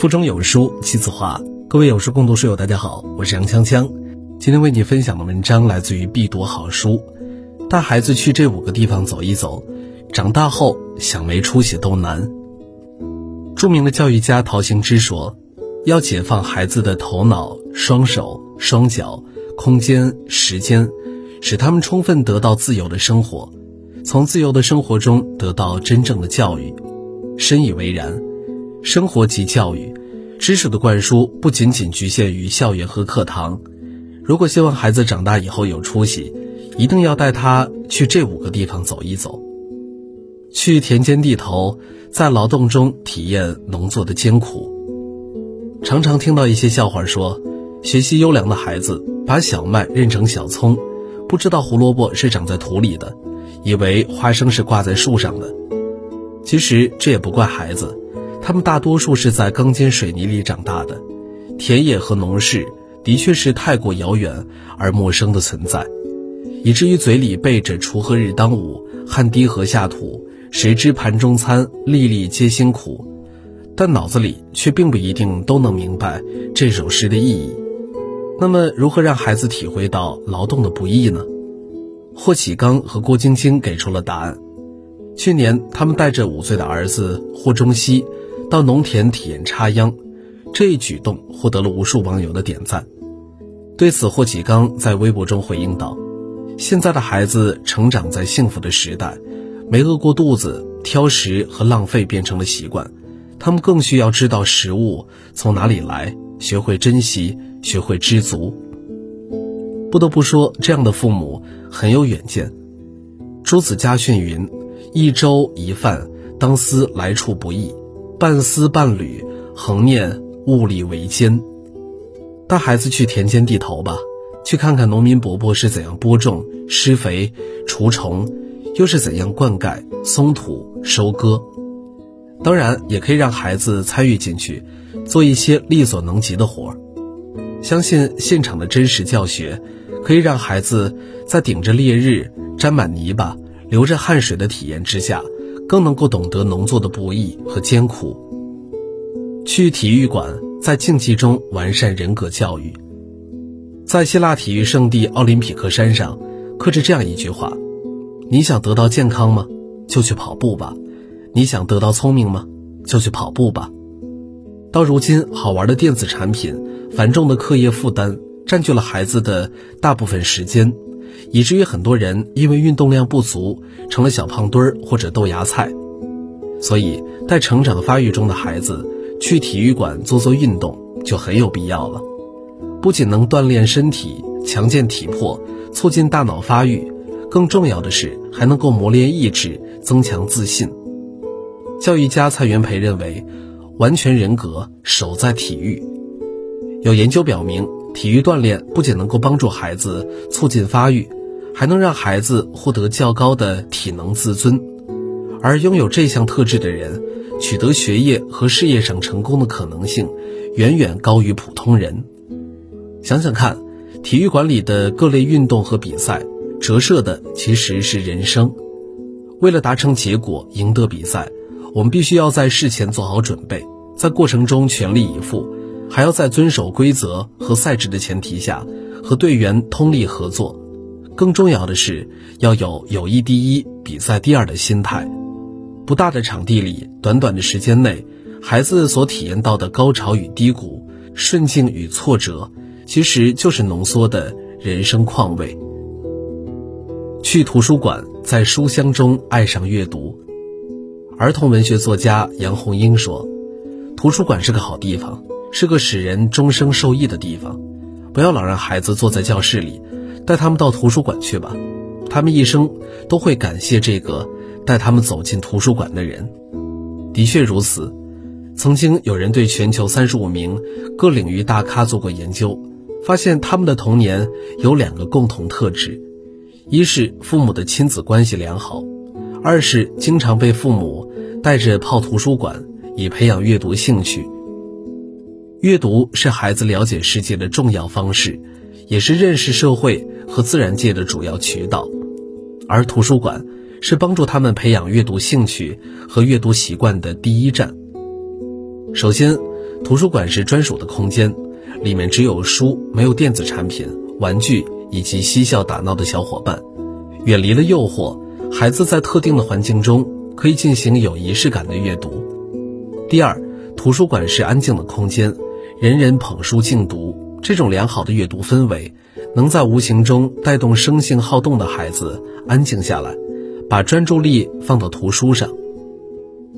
腹中有书气自华，各位有书共读书友，大家好，我是杨锵锵。今天为你分享的文章来自于必读好书，带孩子去这五个地方走一走，长大后想没出息都难。著名的教育家陶行知说：“要解放孩子的头脑、双手、双脚、空间、时间，使他们充分得到自由的生活，从自由的生活中得到真正的教育。”深以为然。生活及教育，知识的灌输不仅仅局限于校园和课堂。如果希望孩子长大以后有出息，一定要带他去这五个地方走一走。去田间地头，在劳动中体验农作的艰苦。常常听到一些笑话说，学习优良的孩子把小麦认成小葱，不知道胡萝卜是长在土里的，以为花生是挂在树上的。其实这也不怪孩子。他们大多数是在钢筋水泥里长大的，田野和农事的确是太过遥远而陌生的存在，以至于嘴里背着“锄禾日当午，汗滴禾下土，谁知盘中餐，粒粒皆辛苦”，但脑子里却并不一定都能明白这首诗的意义。那么，如何让孩子体会到劳动的不易呢？霍启刚和郭晶晶给出了答案。去年，他们带着五岁的儿子霍中熙。到农田体验插秧，这一举动获得了无数网友的点赞。对此，霍启刚在微博中回应道：“现在的孩子成长在幸福的时代，没饿过肚子，挑食和浪费变成了习惯，他们更需要知道食物从哪里来，学会珍惜，学会知足。”不得不说，这样的父母很有远见。朱子家训云：“一粥一饭，当思来处不易。”半丝半缕，恒念物力维艰。带孩子去田间地头吧，去看看农民伯伯是怎样播种、施肥、除虫，又是怎样灌溉、松土、收割。当然，也可以让孩子参与进去，做一些力所能及的活儿。相信现场的真实教学，可以让孩子在顶着烈日、沾满泥巴、流着汗水的体验之下。更能够懂得农作的不易和艰苦。去体育馆，在竞技中完善人格教育。在希腊体育圣地奥林匹克山上，刻着这样一句话：“你想得到健康吗？就去跑步吧。你想得到聪明吗？就去跑步吧。”到如今，好玩的电子产品、繁重的课业负担占据了孩子的大部分时间。以至于很多人因为运动量不足，成了小胖墩儿或者豆芽菜。所以，带成长发育中的孩子去体育馆做做运动就很有必要了。不仅能锻炼身体、强健体魄、促进大脑发育，更重要的是还能够磨练意志、增强自信。教育家蔡元培认为，完全人格守在体育。有研究表明，体育锻炼不仅能够帮助孩子促进发育。还能让孩子获得较高的体能自尊，而拥有这项特质的人，取得学业和事业上成功的可能性，远远高于普通人。想想看，体育馆里的各类运动和比赛，折射的其实是人生。为了达成结果，赢得比赛，我们必须要在事前做好准备，在过程中全力以赴，还要在遵守规则和赛制的前提下，和队员通力合作。更重要的是，要有友谊第一、比赛第二的心态。不大的场地里，短短的时间内，孩子所体验到的高潮与低谷、顺境与挫折，其实就是浓缩的人生况味。去图书馆，在书香中爱上阅读。儿童文学作家杨红樱说：“图书馆是个好地方，是个使人终生受益的地方。不要老让孩子坐在教室里。”带他们到图书馆去吧，他们一生都会感谢这个带他们走进图书馆的人。的确如此，曾经有人对全球三十五名各领域大咖做过研究，发现他们的童年有两个共同特质：一是父母的亲子关系良好，二是经常被父母带着泡图书馆，以培养阅读兴趣。阅读是孩子了解世界的重要方式。也是认识社会和自然界的主要渠道，而图书馆是帮助他们培养阅读兴趣和阅读习惯的第一站。首先，图书馆是专属的空间，里面只有书，没有电子产品、玩具以及嬉笑打闹的小伙伴。远离了诱惑，孩子在特定的环境中可以进行有仪式感的阅读。第二，图书馆是安静的空间，人人捧书静读，这种良好的阅读氛围，能在无形中带动生性好动的孩子安静下来，把专注力放到图书上。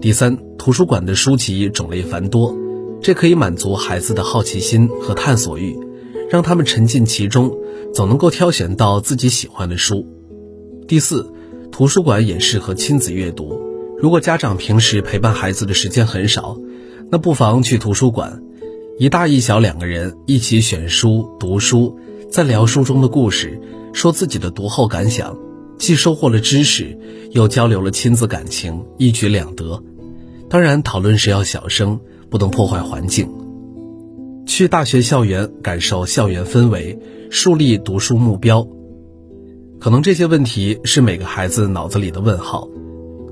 第三，图书馆的书籍种类繁多，这可以满足孩子的好奇心和探索欲，让他们沉浸其中，总能够挑选到自己喜欢的书。第四，图书馆也适合亲子阅读。如果家长平时陪伴孩子的时间很少，那不妨去图书馆，一大一小两个人一起选书、读书，再聊书中的故事，说自己的读后感想，既收获了知识，又交流了亲子感情，一举两得。当然，讨论时要小声，不能破坏环境。去大学校园，感受校园氛围，树立读书目标。可能这些问题是每个孩子脑子里的问号：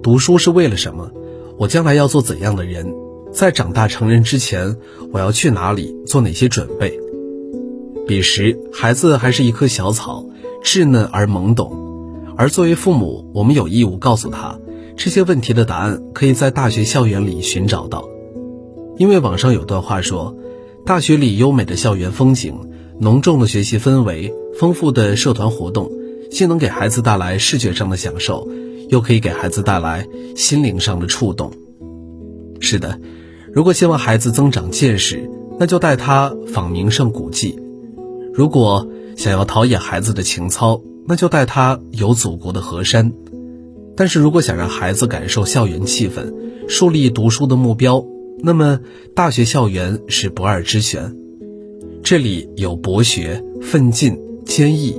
读书是为了什么？我将来要做怎样的人？在长大成人之前，我要去哪里？做哪些准备？彼时，孩子还是一棵小草，稚嫩而懵懂，而作为父母，我们有义务告诉他。这些问题的答案可以在大学校园里寻找到，因为网上有段话说，大学里优美的校园风景、浓重的学习氛围、丰富的社团活动，既能给孩子带来视觉上的享受，又可以给孩子带来心灵上的触动。是的，如果希望孩子增长见识，那就带他访名胜古迹；如果想要陶冶孩子的情操，那就带他游祖国的河山。但是如果想让孩子感受校园气氛，树立读书的目标，那么大学校园是不二之选。这里有博学、奋进、坚毅，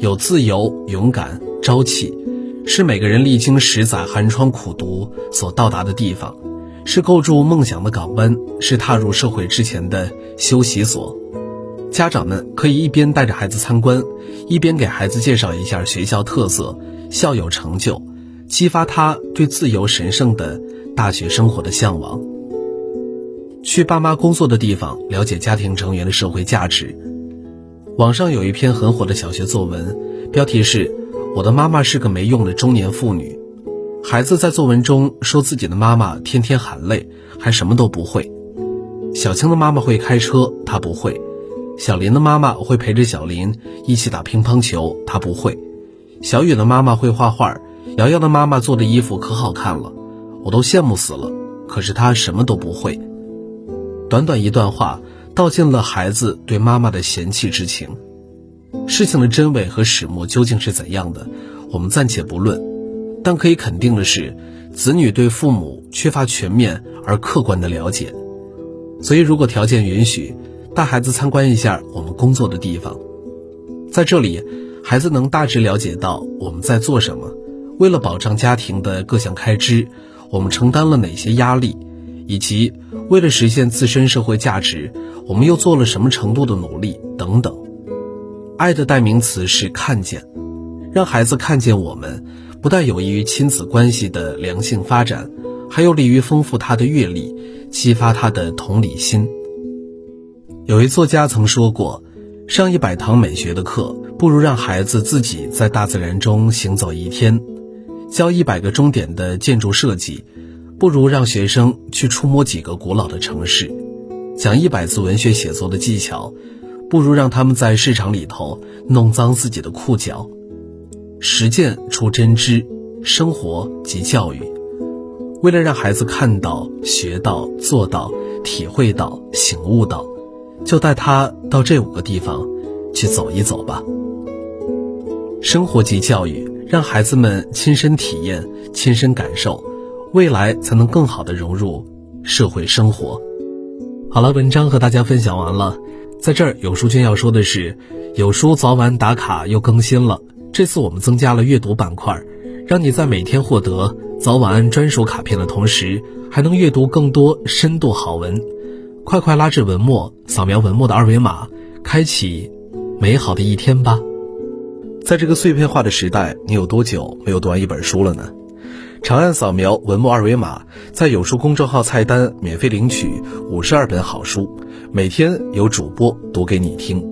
有自由、勇敢、朝气，是每个人历经十载寒窗苦读所到达的地方，是构筑梦想的港湾，是踏入社会之前的休息所。家长们可以一边带着孩子参观，一边给孩子介绍一下学校特色、校友成就。激发他对自由神圣的大学生活的向往。去爸妈工作的地方，了解家庭成员的社会价值。网上有一篇很火的小学作文，标题是“我的妈妈是个没用的中年妇女”。孩子在作文中说自己的妈妈天天喊累，还什么都不会。小青的妈妈会开车，她不会；小林的妈妈会陪着小林一起打乒乓球，她不会；小雨的妈妈会画画。瑶瑶的妈妈做的衣服可好看了，我都羡慕死了。可是她什么都不会。短短一段话，道尽了孩子对妈妈的嫌弃之情。事情的真伪和始末究竟是怎样的，我们暂且不论。但可以肯定的是，子女对父母缺乏全面而客观的了解。所以，如果条件允许，带孩子参观一下我们工作的地方，在这里，孩子能大致了解到我们在做什么。为了保障家庭的各项开支，我们承担了哪些压力，以及为了实现自身社会价值，我们又做了什么程度的努力等等。爱的代名词是看见，让孩子看见我们，不但有益于亲子关系的良性发展，还有利于丰富他的阅历，激发他的同理心。有一作家曾说过：“上一百堂美学的课，不如让孩子自己在大自然中行走一天。”教一百个终点的建筑设计，不如让学生去触摸几个古老的城市；讲一百字文学写作的技巧，不如让他们在市场里头弄脏自己的裤脚。实践出真知，生活即教育。为了让孩子看到、学到、做到、体会到、醒悟到，就带他到这五个地方去走一走吧。生活即教育。让孩子们亲身体验、亲身感受，未来才能更好的融入社会生活。好了，文章和大家分享完了。在这儿，有书君要说的是，有书早晚打卡又更新了。这次我们增加了阅读板块，让你在每天获得早晚安专属卡片的同时，还能阅读更多深度好文。快快拉至文末，扫描文末的二维码，开启美好的一天吧。在这个碎片化的时代，你有多久没有读完一本书了呢？长按扫描文末二维码，在有书公众号菜单免费领取五十二本好书，每天有主播读给你听。